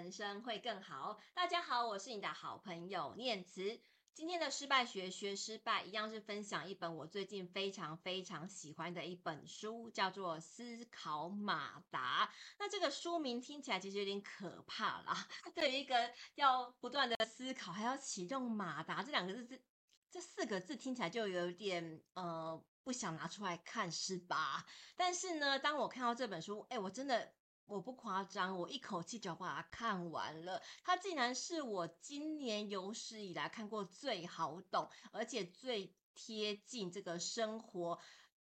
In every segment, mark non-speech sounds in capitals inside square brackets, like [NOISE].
人生会更好。大家好，我是你的好朋友念慈。今天的失败学学失败，一样是分享一本我最近非常非常喜欢的一本书，叫做《思考马达》。那这个书名听起来其实有点可怕啦。对于一个要不断的思考，还要启动马达这两个字，这四个字听起来就有点呃不想拿出来看，是吧？但是呢，当我看到这本书，哎，我真的。我不夸张，我一口气就把它看完了。它竟然是我今年有史以来看过最好懂，而且最贴近这个生活。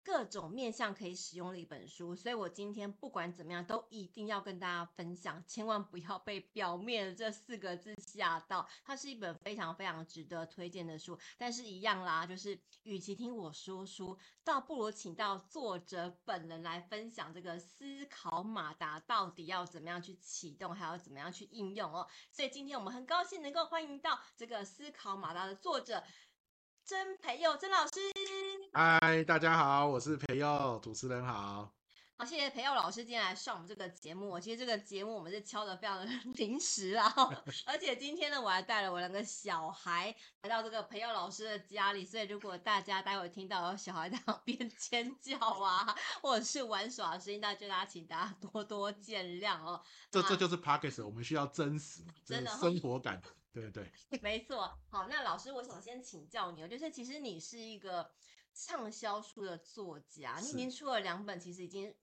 各种面向可以使用的一本书，所以我今天不管怎么样，都一定要跟大家分享，千万不要被表面的这四个字吓到。它是一本非常非常值得推荐的书，但是一样啦，就是与其听我说书，倒不如请到作者本人来分享这个思考马达到底要怎么样去启动，还要怎么样去应用哦。所以今天我们很高兴能够欢迎到这个思考马达的作者。曾培佑，曾老师，嗨，大家好，我是培佑，主持人好，好，谢谢培佑老师今天来上我们这个节目。其实这个节目我们是敲的非常的 [LAUGHS] 临时啊，[LAUGHS] 而且今天呢，我还带了我两个小孩来到这个培佑老师的家里，所以如果大家待会听到有小孩在旁边 [LAUGHS] 尖叫啊，或者是玩耍的声音，大家请大家多多见谅哦。这这就是 p o c k e t 我们需要真实，真的生活感。对对，[LAUGHS] 没错。好，那老师，我想先请教你哦，就是其实你是一个畅销书的作家，你已经出了两本，其实已经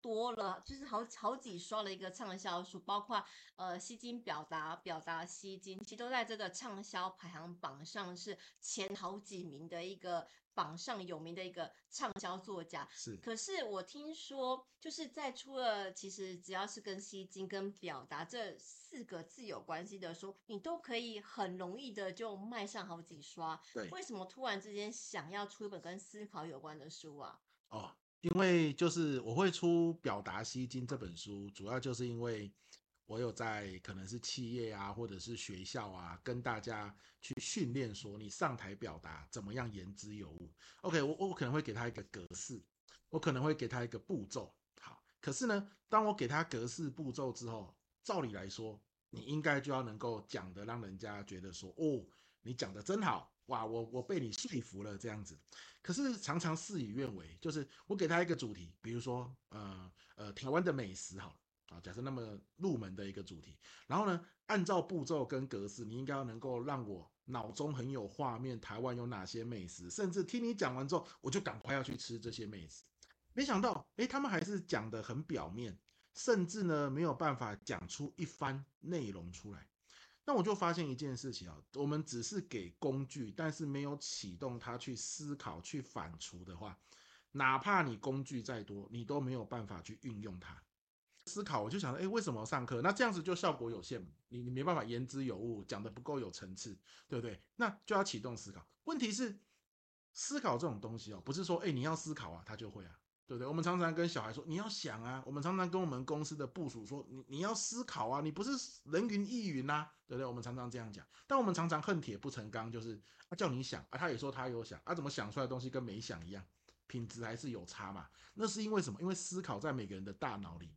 多了，就是好好几刷了一个畅销书，包括呃吸金表达、表达吸金，其实都在这个畅销排行榜上是前好几名的一个。榜上有名的一个畅销作家是，可是我听说，就是在出了其实只要是跟吸睛跟表达这四个字有关系的书，你都可以很容易的就卖上好几刷。对，为什么突然之间想要出一本跟思考有关的书啊？哦，因为就是我会出表达吸睛这本书，主要就是因为。我有在可能是企业啊，或者是学校啊，跟大家去训练说，你上台表达怎么样言之有物。OK，我我可能会给他一个格式，我可能会给他一个步骤。好，可是呢，当我给他格式步骤之后，照理来说，你应该就要能够讲的让人家觉得说，哦，你讲的真好，哇，我我被你说服了这样子。可是常常事与愿违，就是我给他一个主题，比如说呃呃台湾的美食好了。啊，假设那么入门的一个主题，然后呢，按照步骤跟格式，你应该要能够让我脑中很有画面，台湾有哪些美食，甚至听你讲完之后，我就赶快要去吃这些美食。没想到，诶，他们还是讲得很表面，甚至呢没有办法讲出一番内容出来。那我就发现一件事情啊，我们只是给工具，但是没有启动他去思考、去反刍的话，哪怕你工具再多，你都没有办法去运用它。思考，我就想说，哎，为什么上课？那这样子就效果有限，你你没办法言之有物，讲得不够有层次，对不对？那就要启动思考。问题是，思考这种东西哦，不是说，哎，你要思考啊，他就会啊，对不对？我们常常跟小孩说，你要想啊。我们常常跟我们公司的部署说，你你要思考啊，你不是人云亦云呐，对不对？我们常常这样讲，但我们常常恨铁不成钢，就是啊，叫你想啊，他也说他有想啊，怎么想出来的东西跟没想一样，品质还是有差嘛？那是因为什么？因为思考在每个人的大脑里。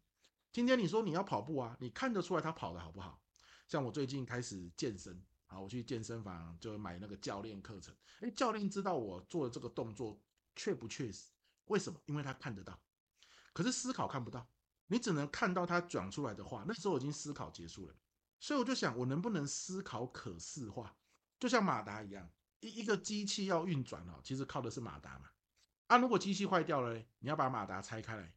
今天你说你要跑步啊，你看得出来他跑得好不好？像我最近开始健身，啊，我去健身房就买那个教练课程。诶，教练知道我做的这个动作确不确实？为什么？因为他看得到，可是思考看不到，你只能看到他讲出来的话。那时候已经思考结束了，所以我就想，我能不能思考可视化？就像马达一样，一一个机器要运转哦，其实靠的是马达嘛。啊，如果机器坏掉了，你要把马达拆开来。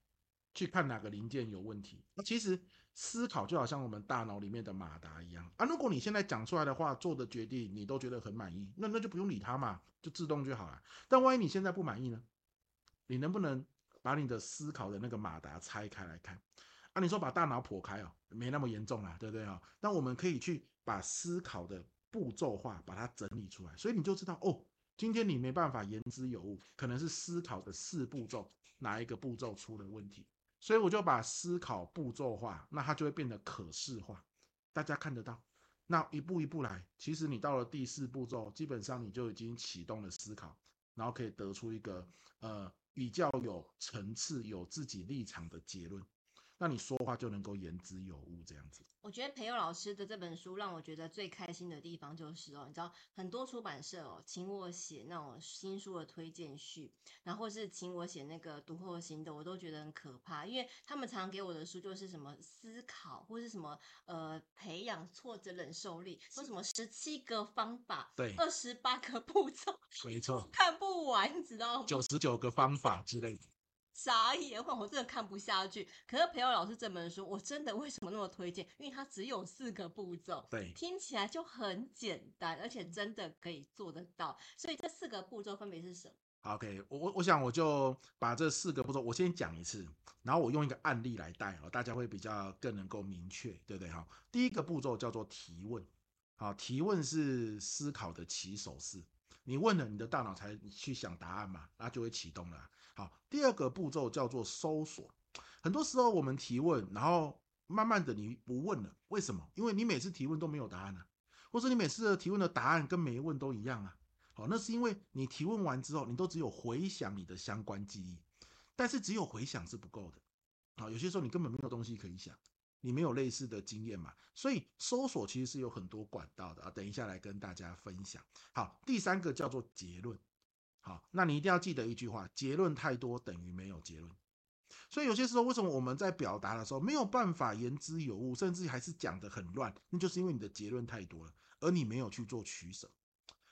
去看哪个零件有问题。那其实思考就好像我们大脑里面的马达一样啊。如果你现在讲出来的话，做的决定你都觉得很满意，那那就不用理它嘛，就自动就好了。但万一你现在不满意呢？你能不能把你的思考的那个马达拆开来看？啊，你说把大脑剖开哦，没那么严重啊，对不对啊？那我们可以去把思考的步骤化，把它整理出来，所以你就知道哦，今天你没办法言之有物，可能是思考的四步骤哪一个步骤出了问题。所以我就把思考步骤化，那它就会变得可视化，大家看得到。那一步一步来，其实你到了第四步骤，基本上你就已经启动了思考，然后可以得出一个呃比较有层次、有自己立场的结论。那你说话就能够言之有物，这样子。我觉得培祐老师的这本书让我觉得最开心的地方就是哦，你知道很多出版社哦，请我写那种新书的推荐序，然后是请我写那个读后心得，我都觉得很可怕，因为他们常常给我的书就是什么思考或是什么呃培养挫折忍受力，说什么十七个方法，对，二十八个步骤，没错，[LAUGHS] 看不完，你知道吗？九十九个方法之类的。傻眼，我 [LAUGHS] 我真的看不下去。可是培友老师这本书，我真的为什么那么推荐？因为它只有四个步骤，对，听起来就很简单，而且真的可以做得到。所以这四个步骤分别是什么？OK，我我我想我就把这四个步骤我先讲一次，然后我用一个案例来带哦，大家会比较更能够明确，对不对？哈，第一个步骤叫做提问，好，提问是思考的起手式，你问了，你的大脑才去想答案嘛，那就会启动了。好，第二个步骤叫做搜索。很多时候我们提问，然后慢慢的你不问了，为什么？因为你每次提问都没有答案啊，或者你每次的提问的答案跟没问都一样啊。好，那是因为你提问完之后，你都只有回想你的相关记忆，但是只有回想是不够的。好，有些时候你根本没有东西可以想，你没有类似的经验嘛，所以搜索其实是有很多管道的啊。等一下来跟大家分享。好，第三个叫做结论。好，那你一定要记得一句话：结论太多等于没有结论。所以有些时候，为什么我们在表达的时候没有办法言之有物，甚至还是讲得很乱？那就是因为你的结论太多了，而你没有去做取舍，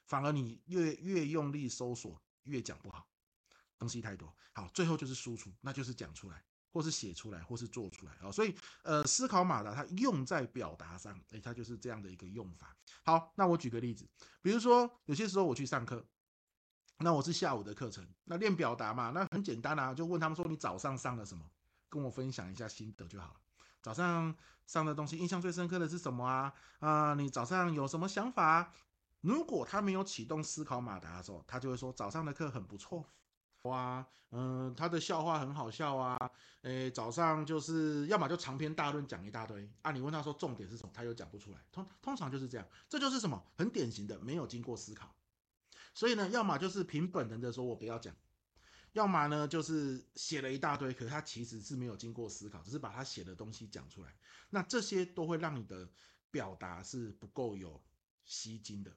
反而你越越用力搜索，越讲不好，东西太多。好，最后就是输出，那就是讲出来，或是写出来，或是做出来。好，所以呃，思考马达它用在表达上，诶，它就是这样的一个用法。好，那我举个例子，比如说有些时候我去上课。那我是下午的课程，那练表达嘛，那很简单啊，就问他们说，你早上上了什么，跟我分享一下心得就好了。早上上的东西，印象最深刻的是什么啊？啊、你早上有什么想法？如果他没有启动思考马达的时候，他就会说早上的课很不错，哇，嗯、他的笑话很好笑啊，诶，早上就是要么就长篇大论讲一大堆啊，你问他说重点是什么，他又讲不出来，通通常就是这样，这就是什么？很典型的没有经过思考。所以呢，要么就是凭本能的说，我不要讲；要么呢，就是写了一大堆，可是他其实是没有经过思考，只是把他写的东西讲出来。那这些都会让你的表达是不够有吸睛的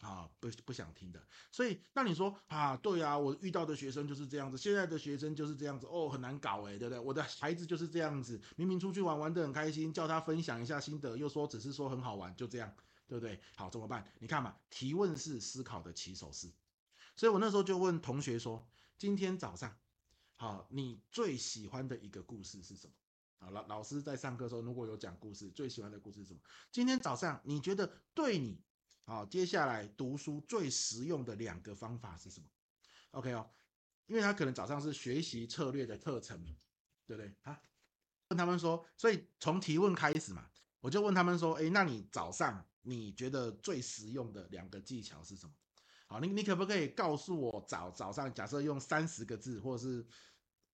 啊，不不想听的。所以，那你说啊，对啊，我遇到的学生就是这样子，现在的学生就是这样子，哦，很难搞诶，对不对？我的孩子就是这样子，明明出去玩玩得很开心，叫他分享一下心得，又说只是说很好玩，就这样。对不对？好，怎么办？你看嘛，提问是思考的起手式。所以我那时候就问同学说：“今天早上，好，你最喜欢的一个故事是什么？”好，老老师在上课的时候如果有讲故事，最喜欢的故事是什么？今天早上你觉得对你，好，接下来读书最实用的两个方法是什么？OK 哦，因为他可能早上是学习策略的课程，对不对？啊，问他们说，所以从提问开始嘛，我就问他们说：“哎，那你早上？”你觉得最实用的两个技巧是什么？好，你你可不可以告诉我早早上，假设用三十个字或者是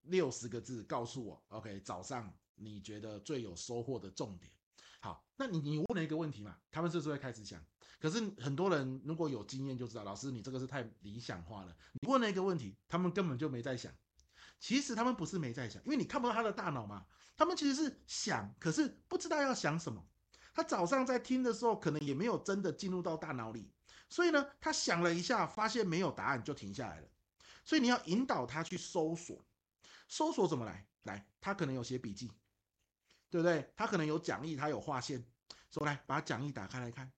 六十个字告诉我，OK，早上你觉得最有收获的重点？好，那你你问了一个问题嘛，他们是不是会开始想？可是很多人如果有经验就知道，老师你这个是太理想化了。你问了一个问题，他们根本就没在想。其实他们不是没在想，因为你看不到他的大脑嘛，他们其实是想，可是不知道要想什么。他早上在听的时候，可能也没有真的进入到大脑里，所以呢，他想了一下，发现没有答案，就停下来了。所以你要引导他去搜索，搜索怎么来？来，他可能有写笔记，对不对？他可能有讲义，他有划线，说来把讲义打开来看，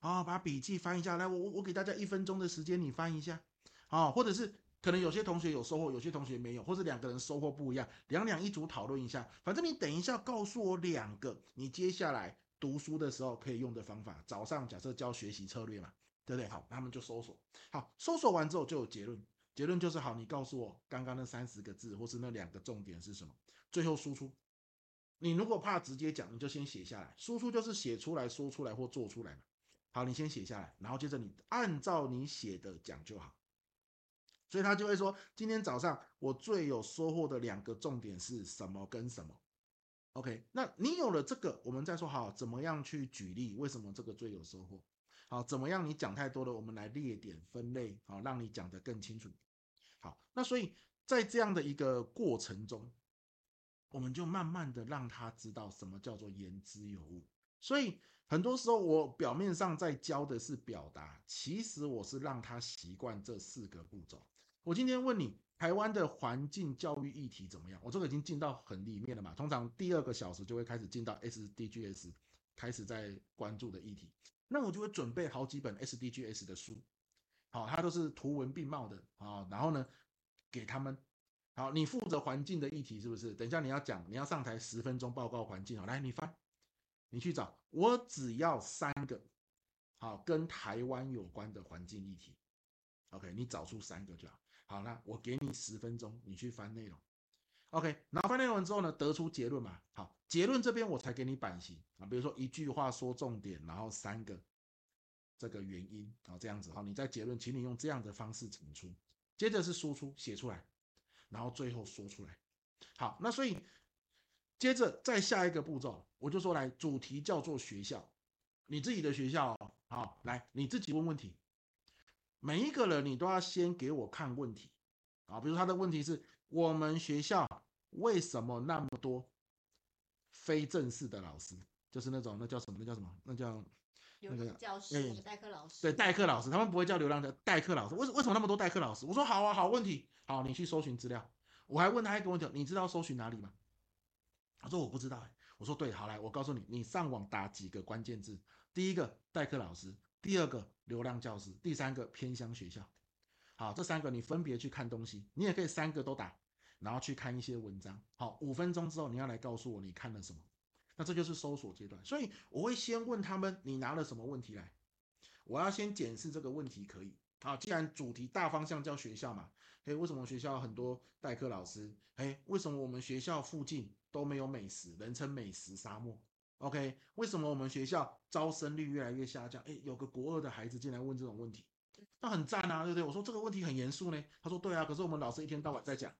啊，把笔记翻一下，来，我我给大家一分钟的时间，你翻一下，啊，或者是可能有些同学有收获，有些同学没有，或者两个人收获不一样，两两一组讨论一下，反正你等一下告诉我两个，你接下来。读书的时候可以用的方法，早上假设教学习策略嘛，对不对？好，他们就搜索，好，搜索完之后就有结论，结论就是好，你告诉我刚刚那三十个字或是那两个重点是什么，最后输出。你如果怕直接讲，你就先写下来，输出就是写出来说出来或做出来嘛。好，你先写下来，然后接着你按照你写的讲就好。所以他就会说，今天早上我最有收获的两个重点是什么跟什么。OK，那你有了这个，我们再说好怎么样去举例，为什么这个最有收获？好，怎么样？你讲太多了，我们来列点分类，好，让你讲得更清楚。好，那所以在这样的一个过程中，我们就慢慢的让他知道什么叫做言之有物。所以很多时候我表面上在教的是表达，其实我是让他习惯这四个步骤。我今天问你，台湾的环境教育议题怎么样？我这个已经进到很里面了嘛。通常第二个小时就会开始进到 SDGs，开始在关注的议题。那我就会准备好几本 SDGs 的书，好，它都是图文并茂的啊。然后呢，给他们，好，你负责环境的议题是不是？等一下你要讲，你要上台十分钟报告环境，好，来你翻，你去找，我只要三个，好，跟台湾有关的环境议题，OK，你找出三个就好。好，那我给你十分钟，你去翻内容，OK，然后翻内容之后呢，得出结论嘛。好，结论这边我才给你版型啊，比如说一句话说重点，然后三个这个原因啊，这样子。好，你在结论，请你用这样的方式陈出，接着是输出写出来，然后最后说出来。好，那所以接着再下一个步骤，我就说来，主题叫做学校，你自己的学校，好，来你自己问问题。每一个人，你都要先给我看问题啊，比如他的问题是：我们学校为什么那么多非正式的老师？就是那种那叫什么？那叫什么？那叫那个教师、代课老师。对，代课老师，他们不会叫流浪的代课老师。为为什么那么多代课老师？我说好啊，好问题。好，你去搜寻资料。我还问他一个问题：你知道搜寻哪里吗？他说我不知道。我说对，好来，我告诉你，你上网打几个关键字。第一个代课老师。第二个流浪教师，第三个偏乡学校，好，这三个你分别去看东西，你也可以三个都打，然后去看一些文章，好，五分钟之后你要来告诉我你看了什么，那这就是搜索阶段，所以我会先问他们你拿了什么问题来，我要先检视这个问题可以，好，既然主题大方向叫学校嘛，诶，为什么学校很多代课老师？诶，为什么我们学校附近都没有美食，人称美食沙漠？？OK，为什么我们学校招生率越来越下降？诶，有个国二的孩子进来问这种问题，那很赞啊，对不对？我说这个问题很严肃呢。他说对啊，可是我们老师一天到晚在讲。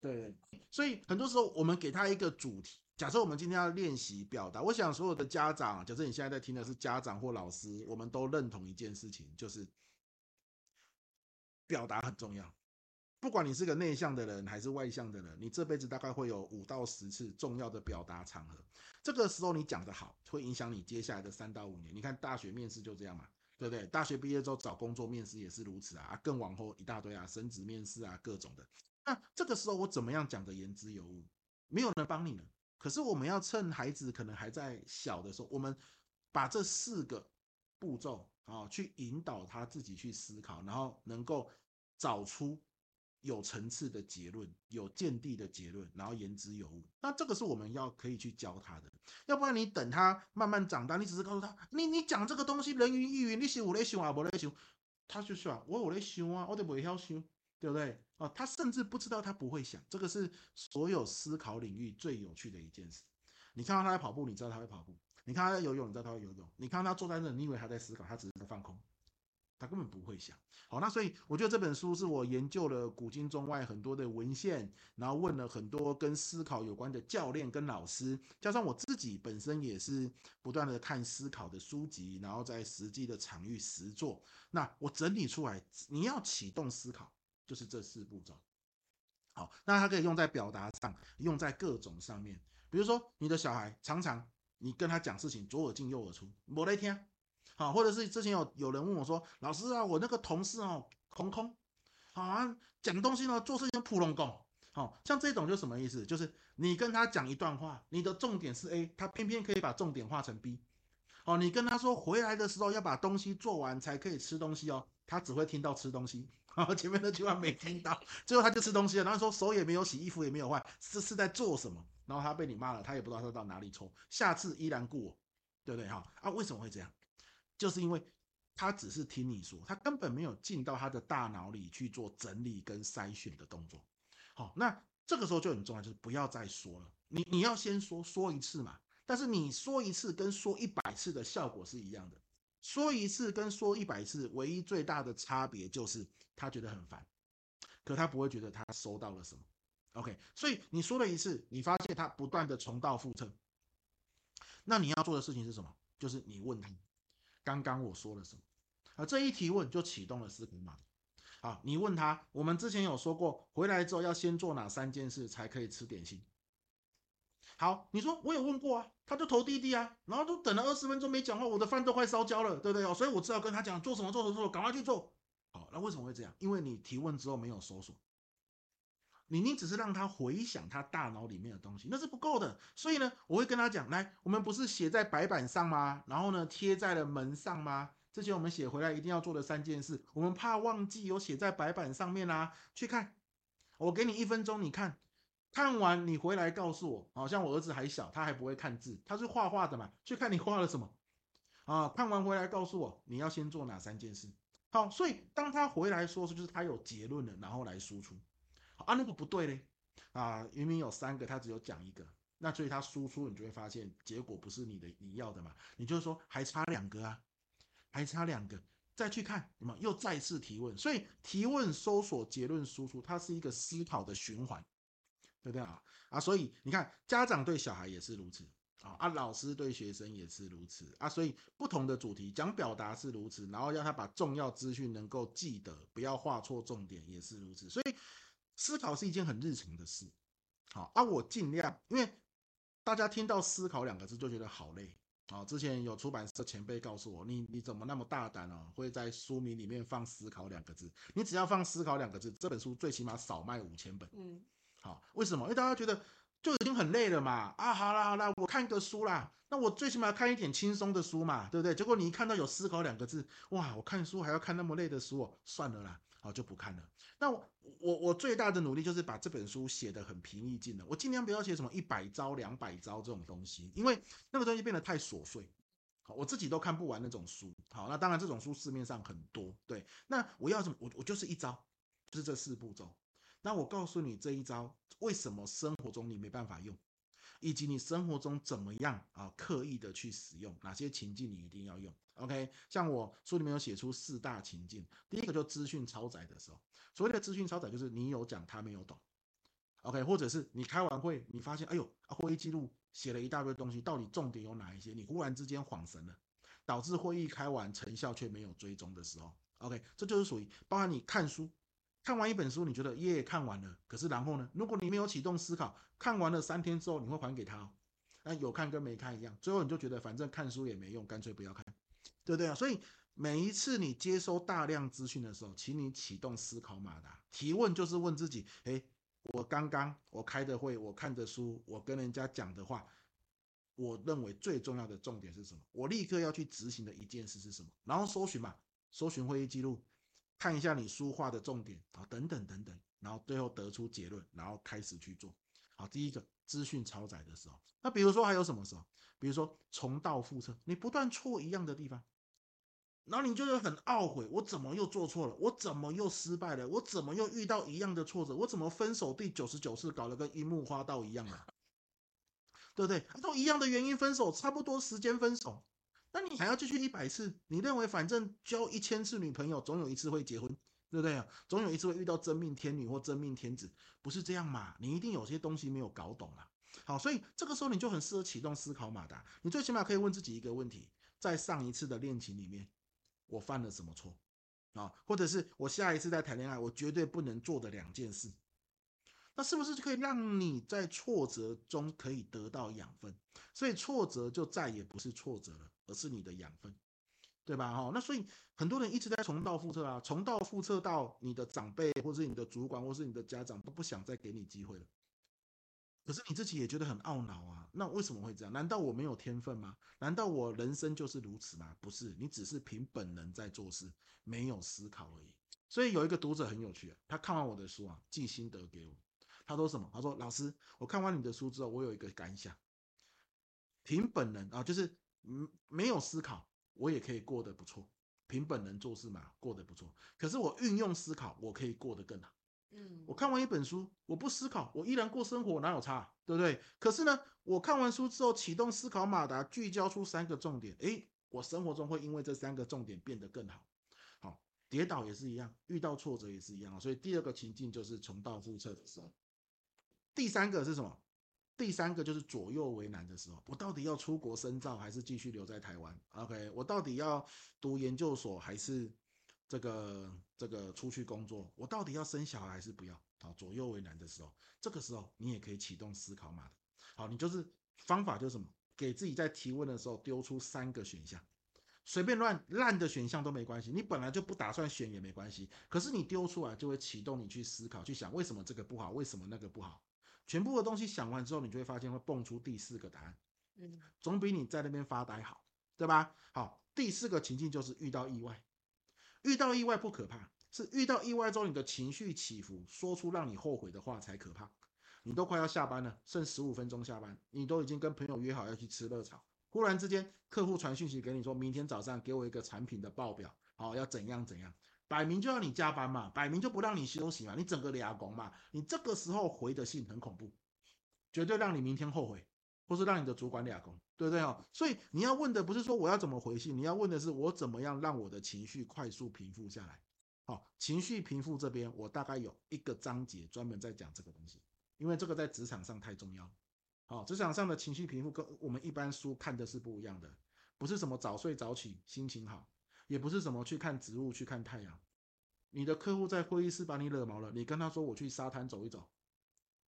对，所以很多时候我们给他一个主题，假设我们今天要练习表达，我想所有的家长，假设你现在在听的是家长或老师，我们都认同一件事情，就是表达很重要。不管你是个内向的人还是外向的人，你这辈子大概会有五到十次重要的表达场合。这个时候你讲得好，会影响你接下来的三到五年。你看大学面试就这样嘛，对不对？大学毕业之后找工作面试也是如此啊，更往后一大堆啊，升职面试啊，各种的。那这个时候我怎么样讲的言之有物？没有人帮你呢。可是我们要趁孩子可能还在小的时候，我们把这四个步骤啊，去引导他自己去思考，然后能够找出。有层次的结论，有见地的结论，然后言之有物。那这个是我们要可以去教他的，要不然你等他慢慢长大，你只是告诉他，你你讲这个东西人云亦云，你是我在想啊，我在想，他就说我有在想啊，我都不会晓想，对不对？哦，他甚至不知道他不会想，这个是所有思考领域最有趣的一件事。你看到他在跑步，你知道他会跑步；你看他在游泳，你知道他会游泳；你看他坐在那，你以为他在思考，他只是在放空。他根本不会想，好，那所以我觉得这本书是我研究了古今中外很多的文献，然后问了很多跟思考有关的教练跟老师，加上我自己本身也是不断的看思考的书籍，然后在实际的场域实作，那我整理出来，你要启动思考，就是这四步骤。好，那它可以用在表达上，用在各种上面，比如说你的小孩常常你跟他讲事情，左耳进右耳出，没来听。啊，或者是之前有有人问我说，老师啊，我那个同事哦，空空，啊，讲东西呢，做事情普拢讲，好像这种就什么意思？就是你跟他讲一段话，你的重点是 A，他偏偏可以把重点画成 B，哦，你跟他说回来的时候要把东西做完才可以吃东西哦，他只会听到吃东西，好，前面那句话没听到，最后他就吃东西了，然后说手也没有洗，衣服也没有换，是是在做什么？然后他被你骂了，他也不知道他到哪里抽，下次依然顾我，对不对？哈啊，为什么会这样？就是因为他只是听你说，他根本没有进到他的大脑里去做整理跟筛选的动作。好，那这个时候就很重要，就是不要再说了。你你要先说，说一次嘛。但是你说一次跟说一百次的效果是一样的。说一次跟说一百次，唯一最大的差别就是他觉得很烦，可他不会觉得他收到了什么。OK，所以你说了一次，你发现他不断的重蹈覆辙，那你要做的事情是什么？就是你问他。刚刚我说了什么？啊，这一提问就启动了思考码。好，你问他，我们之前有说过，回来之后要先做哪三件事才可以吃点心？好，你说我有问过啊，他就投滴滴啊，然后都等了二十分钟没讲话，我的饭都快烧焦了，对不对哦？所以我只好跟他讲做什么做什么做，赶快去做。好，那为什么会这样？因为你提问之后没有搜索，你你只是让他回想他大脑里面的东西，那是不够的。所以呢，我会跟他讲，来，我们不是写在白板上吗？然后呢，贴在了门上吗？之前我们写回来一定要做的三件事，我们怕忘记，有写在白板上面啊。去看，我给你一分钟，你看，看完你回来告诉我。好像我儿子还小，他还不会看字，他是画画的嘛。去看你画了什么啊？看完回来告诉我，你要先做哪三件事。好，所以当他回来说说，就是他有结论了，然后来输出。啊，那个不对嘞啊，明明有三个，他只有讲一个，那所以他输出，你就会发现结果不是你的你要的嘛。你就是说还差两个啊。还差两个，再去看，什么又再次提问，所以提问、搜索、结论、输出，它是一个思考的循环，对不对啊？啊，所以你看，家长对小孩也是如此啊，啊，老师对学生也是如此啊，所以不同的主题讲表达是如此，然后让他把重要资讯能够记得，不要画错重点也是如此，所以思考是一件很日常的事，好啊，我尽量，因为大家听到思考两个字就觉得好累。啊，之前有出版社前辈告诉我，你你怎么那么大胆哦？会在书名里面放“思考”两个字？你只要放“思考”两个字，这本书最起码少卖五千本。嗯，好，为什么？因为大家觉得就已经很累了嘛。啊，好啦好啦，我看个书啦，那我最起码看一点轻松的书嘛，对不对？结果你一看到有“思考”两个字，哇，我看书还要看那么累的书哦，算了啦，好就不看了。那我我我最大的努力就是把这本书写得很平易近人，我尽量不要写什么一百招、两百招这种东西，因为那个东西变得太琐碎，好，我自己都看不完那种书。好，那当然这种书市面上很多，对。那我要什么？我我就是一招，就是这四步骤。那我告诉你这一招为什么生活中你没办法用，以及你生活中怎么样啊刻意的去使用，哪些情境你一定要用。OK，像我书里面有写出四大情境，第一个就资讯超载的时候。所谓的资讯超载，就是你有讲他没有懂，OK，或者是你开完会，你发现哎呦，会议记录写了一大堆东西，到底重点有哪一些？你忽然之间恍神了，导致会议开完成效却没有追踪的时候，OK，这就是属于包含你看书，看完一本书，你觉得耶看完了，可是然后呢，如果你没有启动思考，看完了三天之后，你会还给他哦，那有看跟没看一样，最后你就觉得反正看书也没用，干脆不要看，对不对啊？所以。每一次你接收大量资讯的时候，请你启动思考马达。提问就是问自己：诶，我刚刚我开的会，我看的书，我跟人家讲的话，我认为最重要的重点是什么？我立刻要去执行的一件事是什么？然后搜寻嘛，搜寻会议记录，看一下你书画的重点啊，等等等等，然后最后得出结论，然后开始去做。好，第一个资讯超载的时候，那比如说还有什么时候？比如说重蹈覆辙，你不断错一样的地方。然后你就会很懊悔，我怎么又做错了？我怎么又失败了？我怎么又遇到一样的挫折？我怎么分手第九十九次搞得跟樱木花道一样啊？[LAUGHS] 对不对？都一样的原因分手，差不多时间分手，那你还要继续一百次？你认为反正交一千次女朋友，总有一次会结婚，对不对啊？总有一次会遇到真命天女或真命天子，不是这样嘛？你一定有些东西没有搞懂啊。好，所以这个时候你就很适合启动思考马达。你最起码可以问自己一个问题：在上一次的恋情里面。我犯了什么错啊？或者是我下一次再谈恋爱，我绝对不能做的两件事，那是不是就可以让你在挫折中可以得到养分？所以挫折就再也不是挫折了，是你的养分，对吧？哈，那所以很多人一直在重蹈覆辙啊，重蹈覆辙到你的长辈，或是你的主管，或是你的家长都不想再给你机会了。可是你自己也觉得很懊恼啊，那为什么会这样？难道我没有天分吗？难道我人生就是如此吗？不是，你只是凭本能在做事，没有思考而已。所以有一个读者很有趣啊，他看完我的书啊，寄心得给我。他说什么？他说：“老师，我看完你的书之后，我有一个感想，凭本能啊，就是嗯，没有思考，我也可以过得不错。凭本能做事嘛，过得不错。可是我运用思考，我可以过得更好。”嗯，我看完一本书，我不思考，我依然过生活，哪有差，对不对？可是呢，我看完书之后，启动思考马达，聚焦出三个重点，诶，我生活中会因为这三个重点变得更好。好，跌倒也是一样，遇到挫折也是一样，所以第二个情境就是重蹈覆辙的时候。第三个是什么？第三个就是左右为难的时候，我到底要出国深造，还是继续留在台湾？OK，我到底要读研究所，还是？这个这个出去工作，我到底要生小孩还是不要？啊，左右为难的时候，这个时候你也可以启动思考马达。好，你就是方法就是什么？给自己在提问的时候丢出三个选项，随便乱烂的选项都没关系，你本来就不打算选也没关系，可是你丢出来就会启动你去思考，去想为什么这个不好，为什么那个不好。全部的东西想完之后，你就会发现会蹦出第四个答案。嗯，总比你在那边发呆好，对吧？好，第四个情境就是遇到意外，遇到意外不可怕，是遇到意外之后你的情绪起伏，说出让你后悔的话才可怕。你都快要下班了，剩十五分钟下班，你都已经跟朋友约好要去吃热炒，忽然之间客户传讯息给你说，明天早上给我一个产品的报表，好，要怎样怎样，摆明就要你加班嘛，摆明就不让你休息嘛，你整个俩工嘛，你这个时候回的信很恐怖，绝对让你明天后悔，或是让你的主管俩工，对不对哦？所以你要问的不是说我要怎么回信，你要问的是我怎么样让我的情绪快速平复下来。好，情绪平复这边我大概有一个章节专门在讲这个东西。因为这个在职场上太重要，好，职场上的情绪平复跟我们一般书看的是不一样的，不是什么早睡早起心情好，也不是什么去看植物去看太阳。你的客户在会议室把你惹毛了，你跟他说我去沙滩走一走，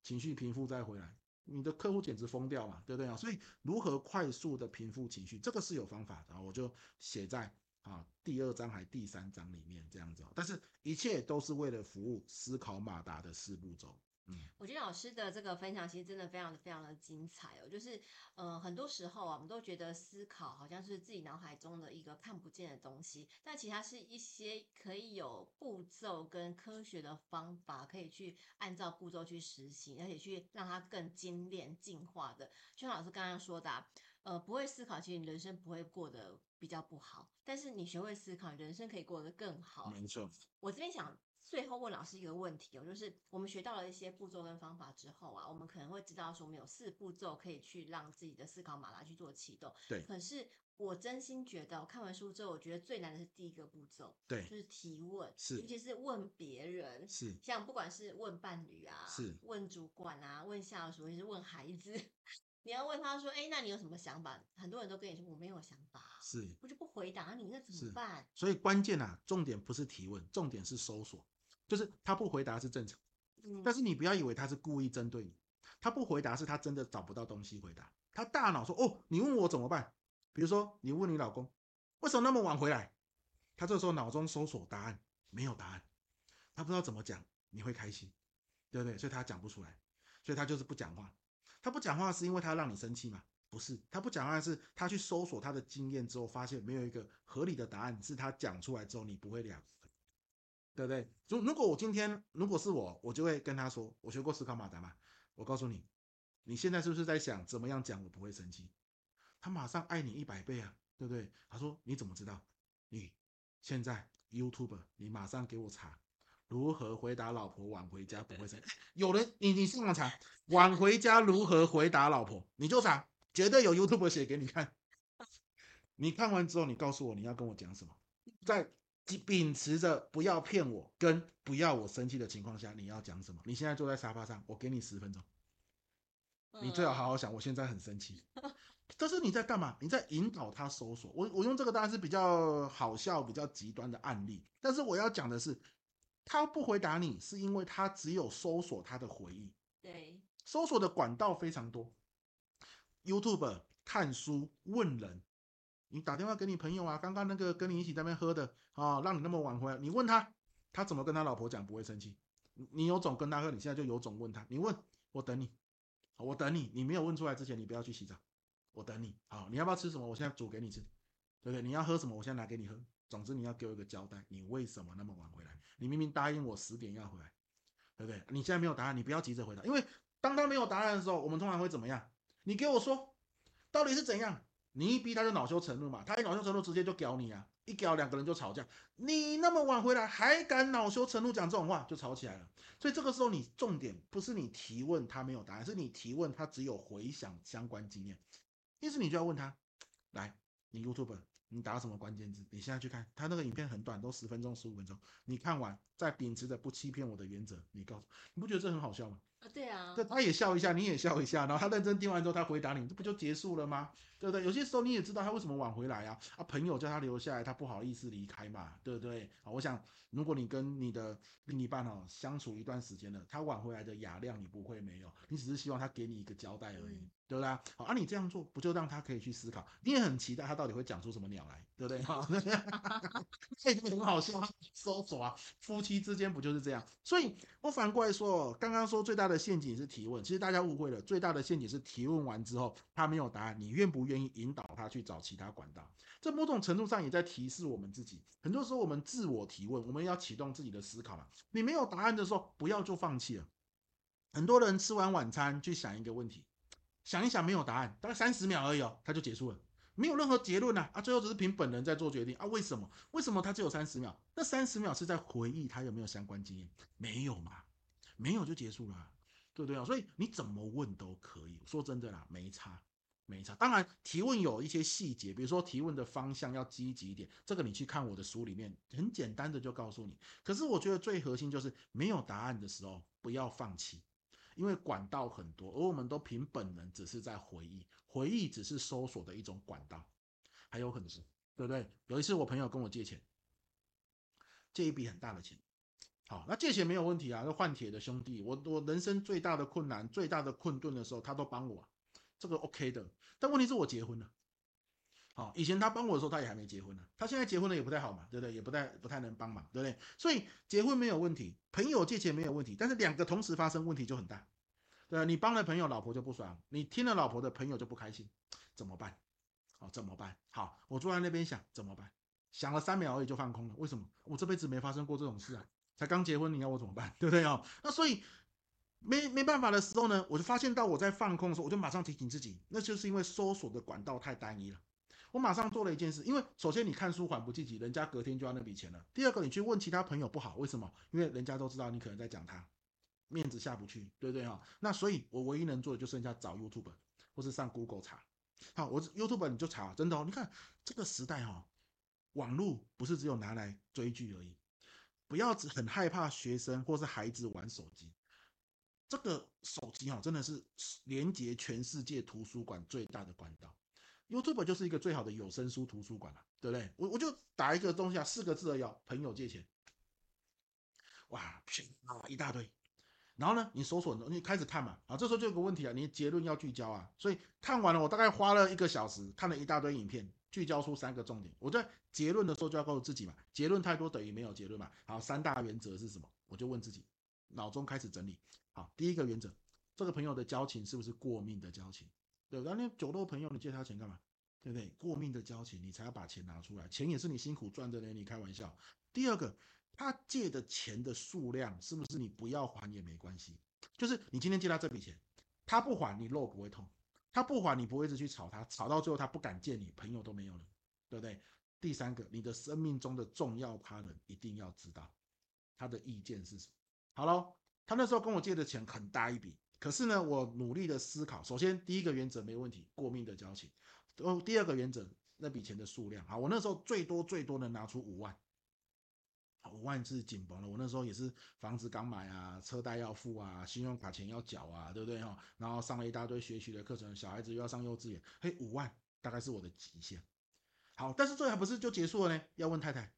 情绪平复再回来，你的客户简直疯掉嘛，对不对啊？所以如何快速的平复情绪，这个是有方法的，我就写在啊第二章还第三章里面这样子，但是一切都是为了服务思考马达的四步骤。嗯，我觉得老师的这个分享其实真的非常的非常的精彩哦。就是，呃，很多时候啊，我们都觉得思考好像是自己脑海中的一个看不见的东西，但其实它是一些可以有步骤跟科学的方法，可以去按照步骤去实行，而且去让它更精炼进化的。就像老师刚刚说的啊，呃，不会思考，其实你人生不会过得比较不好，但是你学会思考，人生可以过得更好。没错，我这边想。最后问老师一个问题哦，就是我们学到了一些步骤跟方法之后啊，我们可能会知道说我们有四步骤可以去让自己的思考马达去做启动。对。可是我真心觉得，我看完书之后，我觉得最难的是第一个步骤，对，就是提问，是，尤其是问别人，是，像不管是问伴侣啊，是，问主管啊，问下属，或者是问孩子，[LAUGHS] 你要问他说，哎，那你有什么想法？很多人都跟你说我没有想法，是，我就不回答你，那怎么办？所以关键啊，重点不是提问，重点是搜索。就是他不回答是正常，但是你不要以为他是故意针对你，他不回答是他真的找不到东西回答。他大脑说：“哦，你问我怎么办？”比如说你问你老公为什么那么晚回来，他这时候脑中搜索答案，没有答案，他不知道怎么讲你会开心，对不对？所以他讲不出来，所以他就是不讲话。他不讲话是因为他让你生气吗？不是，他不讲话是他去搜索他的经验之后，发现没有一个合理的答案，是他讲出来之后你不会了。对不对？如如果我今天如果是我，我就会跟他说，我学过思考马达嘛。我告诉你，你现在是不是在想怎么样讲我不会生气？他马上爱你一百倍啊，对不对？他说你怎么知道？你现在 YouTube，你马上给我查如何回答老婆晚回家不会生气。有人你你上网查晚回家如何回答老婆，你就查，绝对有 YouTube 写给你看。[LAUGHS] 你看完之后，你告诉我你要跟我讲什么，在。秉持着不要骗我跟不要我生气的情况下，你要讲什么？你现在坐在沙发上，我给你十分钟，你最好好好想。我现在很生气，[LAUGHS] 这是你在干嘛？你在引导他搜索。我我用这个当然是比较好笑、比较极端的案例，但是我要讲的是，他不回答你，是因为他只有搜索他的回忆。对，搜索的管道非常多，YouTube 看书问人。你打电话给你朋友啊，刚刚那个跟你一起在那边喝的啊，让你那么晚回来，你问他，他怎么跟他老婆讲不会生气？你有种跟他喝，你现在就有种问他，你问我等你，我等你，你没有问出来之前，你不要去洗澡，我等你。好，你要不要吃什么？我现在煮给你吃，对不对？你要喝什么？我现在拿给你喝。总之你要给我一个交代，你为什么那么晚回来？你明明答应我十点要回来，对不对？你现在没有答案，你不要急着回答，因为当他没有答案的时候，我们通常会怎么样？你给我说，到底是怎样？你一逼他就恼羞成怒嘛，他一恼羞成怒直接就屌你啊，一屌两个人就吵架。你那么晚回来还敢恼羞成怒讲这种话，就吵起来了。所以这个时候你重点不是你提问他没有答案，是你提问他只有回想相关经验。因此你就要问他，来，你 YouTube，你打什么关键字？你现在去看他那个影片很短，都十分钟、十五分钟。你看完，再秉持着不欺骗我的原则，你告诉，你不觉得这很好笑吗？啊，对啊，对，他也笑一下，你也笑一下，然后他认真听完之后，他回答你，这不就结束了吗？对不对？有些时候你也知道他为什么晚回来啊，啊，朋友叫他留下来，他不好意思离开嘛，对不对？啊，我想，如果你跟你的另一半哦相处一段时间了，他晚回来的雅量你不会没有，你只是希望他给你一个交代而已，嗯、对不对？好，啊，你这样做不就让他可以去思考？你也很期待他到底会讲出什么鸟来，对不对？哈，这 [LAUGHS] 个很好笑，搜索啊，夫妻之间不就是这样？所以我反过来说，刚刚说最大的陷阱是提问。其实大家误会了，最大的陷阱是提问完之后他没有答案，你愿不愿意引导他去找其他管道？这某种程度上也在提示我们自己。很多时候我们自我提问，我们要启动自己的思考嘛。你没有答案的时候，不要就放弃了。很多人吃完晚餐去想一个问题，想一想没有答案，大概三十秒而已哦，他就结束了，没有任何结论啊啊，最后只是凭本能在做决定啊？为什么？为什么他只有三十秒？那三十秒是在回忆他有没有相关经验？没有嘛？没有就结束了。对不对啊？所以你怎么问都可以。说真的啦，没差，没差。当然，提问有一些细节，比如说提问的方向要积极一点，这个你去看我的书里面，很简单的就告诉你。可是我觉得最核心就是没有答案的时候不要放弃，因为管道很多，而我们都凭本能只是在回忆，回忆只是搜索的一种管道，还有很多，对不对？有一次我朋友跟我借钱，借一笔很大的钱。好，那借钱没有问题啊，那换铁的兄弟，我我人生最大的困难、最大的困顿的时候，他都帮我，这个 OK 的。但问题是我结婚了，好，以前他帮我的时候，他也还没结婚呢，他现在结婚了也不太好嘛，对不对？也不太不太能帮忙，对不对？所以结婚没有问题，朋友借钱没有问题，但是两个同时发生问题就很大，对，你帮了朋友，老婆就不爽；你听了老婆的，朋友就不开心，怎么办？好，怎么办？好，我坐在那边想怎么办？想了三秒而已就放空了，为什么？我这辈子没发生过这种事啊。才刚结婚，你要我怎么办？[LAUGHS] 对不对哦？那所以没没办法的时候呢，我就发现到我在放空的时候，我就马上提醒自己，那就是因为搜索的管道太单一了。我马上做了一件事，因为首先你看书缓不济急，人家隔天就要那笔钱了。第二个，你去问其他朋友不好，为什么？因为人家都知道你可能在讲他，面子下不去，对不对啊？那所以我唯一能做的就剩下找 YouTube 或是上 Google 查。好，我 YouTube 你就查，真的哦。你看这个时代哈，网络不是只有拿来追剧而已。不要只很害怕学生或是孩子玩手机，这个手机哈真的是连接全世界图书馆最大的管道。YouTube 就是一个最好的有声书图书馆了，对不对？我我就打一个东西啊，四个字而已，朋友借钱，哇，啊一大堆。然后呢，你搜索你开始看嘛，啊，这时候就有个问题啊，你结论要聚焦啊，所以看完了，我大概花了一个小时看了一大堆影片。聚焦出三个重点，我在结论的时候就要告诉自己嘛，结论太多等于没有结论嘛。好，三大原则是什么？我就问自己，脑中开始整理。好，第一个原则，这个朋友的交情是不是过命的交情？对不对？那酒肉朋友，你借他钱干嘛？对不对？过命的交情，你才要把钱拿出来，钱也是你辛苦赚的呢，你开玩笑。第二个，他借的钱的数量是不是你不要还也没关系？就是你今天借他这笔钱，他不还，你肉不会痛。他不还，你不会一直去吵他，吵到最后他不敢见你，朋友都没有了，对不对？第三个，你的生命中的重要他人一定要知道他的意见是什么。好喽，他那时候跟我借的钱很大一笔，可是呢，我努力的思考，首先第一个原则没问题，过命的交情。哦，第二个原则，那笔钱的数量，好，我那时候最多最多能拿出五万。五万是紧绷了，我那时候也是房子刚买啊，车贷要付啊，信用卡钱要缴啊，对不对哈？然后上了一大堆学习的课程，小孩子又要上幼稚园，嘿，五万大概是我的极限。好，但是这还不是就结束了呢？要问太太，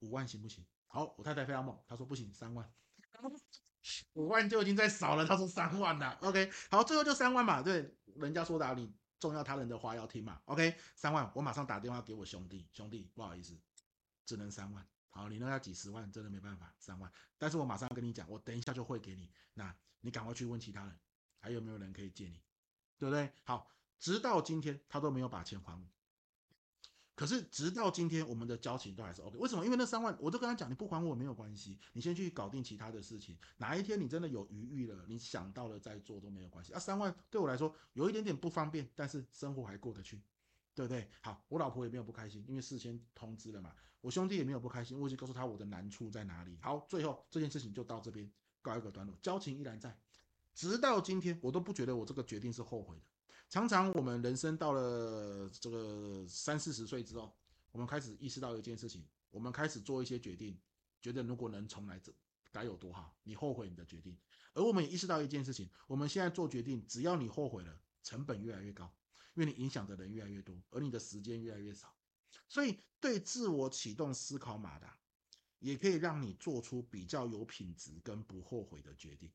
五万行不行？好，我太太非常猛，她说不行，三万。五万就已经在少了，他说三万了。OK，好，最后就三万嘛，对，人家说的啊你重要他人的话要听嘛。OK，三万，我马上打电话给我兄弟，兄弟不好意思，只能三万。好，你那要几十万，真的没办法，三万。但是我马上跟你讲，我等一下就会给你。那你赶快去问其他人，还有没有人可以借你，对不对？好，直到今天他都没有把钱还我。可是直到今天，我们的交情都还是 OK。为什么？因为那三万，我都跟他讲，你不还我没有关系，你先去搞定其他的事情。哪一天你真的有余裕了，你想到了再做都没有关系。啊，三万对我来说有一点点不方便，但是生活还过得去。对不对？好，我老婆也没有不开心，因为事先通知了嘛。我兄弟也没有不开心，我已经告诉他我的难处在哪里。好，最后这件事情就到这边告一个段落，交情依然在，直到今天我都不觉得我这个决定是后悔的。常常我们人生到了这个三四十岁之后，我们开始意识到一件事情，我们开始做一些决定，觉得如果能重来，这该有多好。你后悔你的决定，而我们也意识到一件事情，我们现在做决定，只要你后悔了，成本越来越高，因为你影响的人越来越多，而你的时间越来越少。所以，对自我启动思考马达，也可以让你做出比较有品质跟不后悔的决定。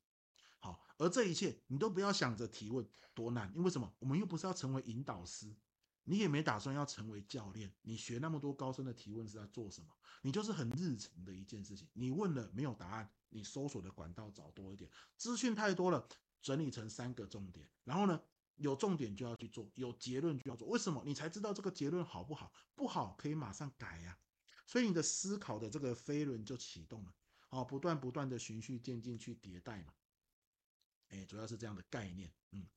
好，而这一切你都不要想着提问多难，因为什么？我们又不是要成为引导师，你也没打算要成为教练。你学那么多高深的提问是在做什么？你就是很日常的一件事情。你问了没有答案，你搜索的管道找多一点，资讯太多了，整理成三个重点，然后呢，有重点就要去做，有结论就要做。为什么？你才知道这个结论好不好？不好可以马上改呀。所以你的思考的这个飞轮就启动了，好，不断不断的循序渐进去迭代嘛，哎，主要是这样的概念，嗯，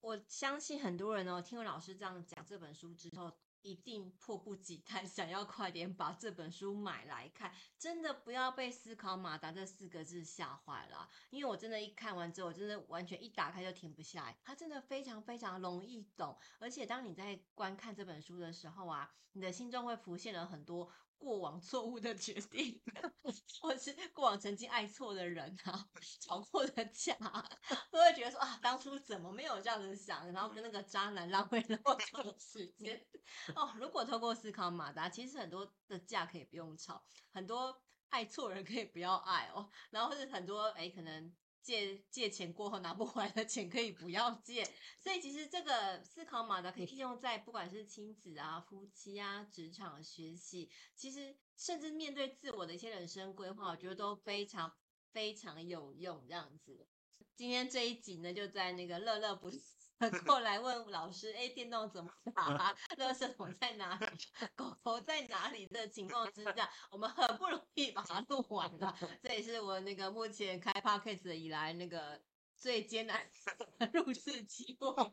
我相信很多人哦，听完老师这样讲这本书之后。一定迫不及待 [LAUGHS] 想要快点把这本书买来看，真的不要被“思考马达”这四个字吓坏了。因为我真的，一看完之后，我真的完全一打开就停不下来。它真的非常非常容易懂，而且当你在观看这本书的时候啊，你的心中会浮现了很多。过往错误的决定，[LAUGHS] 或是过往曾经爱错的人啊，[LAUGHS] 吵过的架，[LAUGHS] 都会觉得说啊，当初怎么没有这样子想，然后跟那个渣男浪费那么长的时间哦。如果透过思考马达，其实很多的架可以不用吵，很多爱错人可以不要爱哦，然后是很多哎可能。借借钱过后拿不回来的钱可以不要借，所以其实这个思考码呢可以应用在不管是亲子啊、夫妻啊、职场学习，其实甚至面对自我的一些人生规划，我觉得都非常非常有用。这样子，今天这一集呢，就在那个乐乐不 [LAUGHS] 过来问老师，哎，电动怎么打？垃圾桶在哪里？狗头在哪里的情况之下，我们很不容易把它录完的。这也是我那个目前开 Podcast 以来那个。最艰难的录制机会，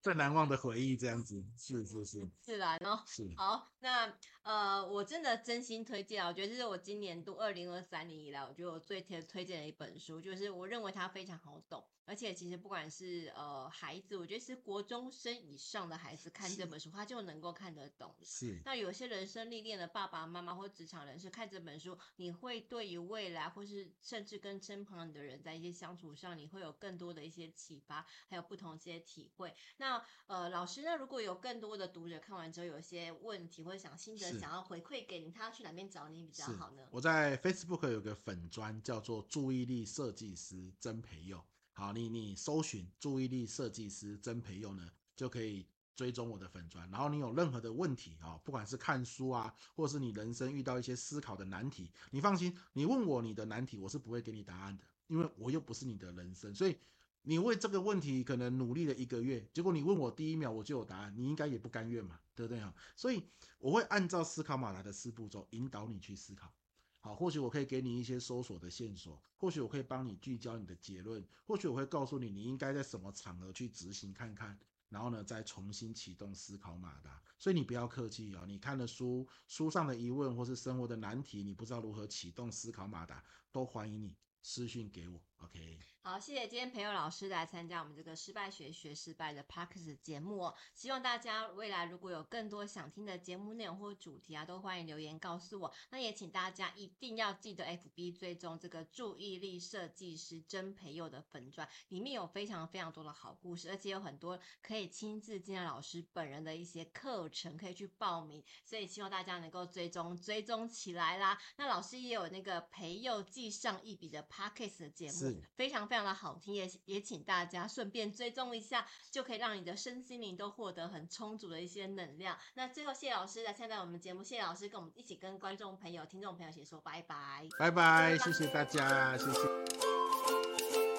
最难忘的回忆，这样子，是是是，是啦，然后是好，那呃，我真的真心推荐啊，我觉得这是我今年度二零二三年以来，我觉得我最推推荐的一本书，就是我认为它非常好懂，而且其实不管是呃孩子，我觉得是国中生以上的孩子看这本书，他就能够看得懂。是，那有些人生历练的爸爸妈妈或职场人士看这本书，你会对于未来或是甚至跟身旁的人在一些相处上，你会有。有更多的一些启发，还有不同一些体会。那呃，老师呢，如果有更多的读者看完之后有一些问题或者想心得，想要回馈给你，他要去哪边找你比较好呢？我在 Facebook 有个粉专叫做注意力设计师曾培佑。好，你你搜寻注意力设计师曾培佑呢，就可以追踪我的粉砖。然后你有任何的问题啊，不管是看书啊，或是你人生遇到一些思考的难题，你放心，你问我你的难题，我是不会给你答案的。因为我又不是你的人生，所以你为这个问题可能努力了一个月，结果你问我第一秒我就有答案，你应该也不甘愿嘛，对不对啊？所以我会按照思考马达的四步骤引导你去思考。好，或许我可以给你一些搜索的线索，或许我可以帮你聚焦你的结论，或许我会告诉你你应该在什么场合去执行看看，然后呢再重新启动思考马达。所以你不要客气哦，你看了书，书上的疑问或是生活的难题，你不知道如何启动思考马达，都欢迎你。私信给我。，OK。好，谢谢今天培佑老师来参加我们这个失败学学失败的 Podcast 节目哦。希望大家未来如果有更多想听的节目内容或主题啊，都欢迎留言告诉我。那也请大家一定要记得 FB 追踪这个注意力设计师甄培佑的粉专，里面有非常非常多的好故事，而且有很多可以亲自见到老师本人的一些课程可以去报名。所以希望大家能够追踪追踪起来啦。那老师也有那个培佑记上一笔的 Podcast 的节目，非常。非常的好听，也也请大家顺便追踪一下，就可以让你的身心灵都获得很充足的一些能量。那最后，谢谢老师来参加我们节目，谢谢老师跟我们一起跟观众朋友、听众朋友一起说拜拜，拜拜，谢谢大家，谢谢。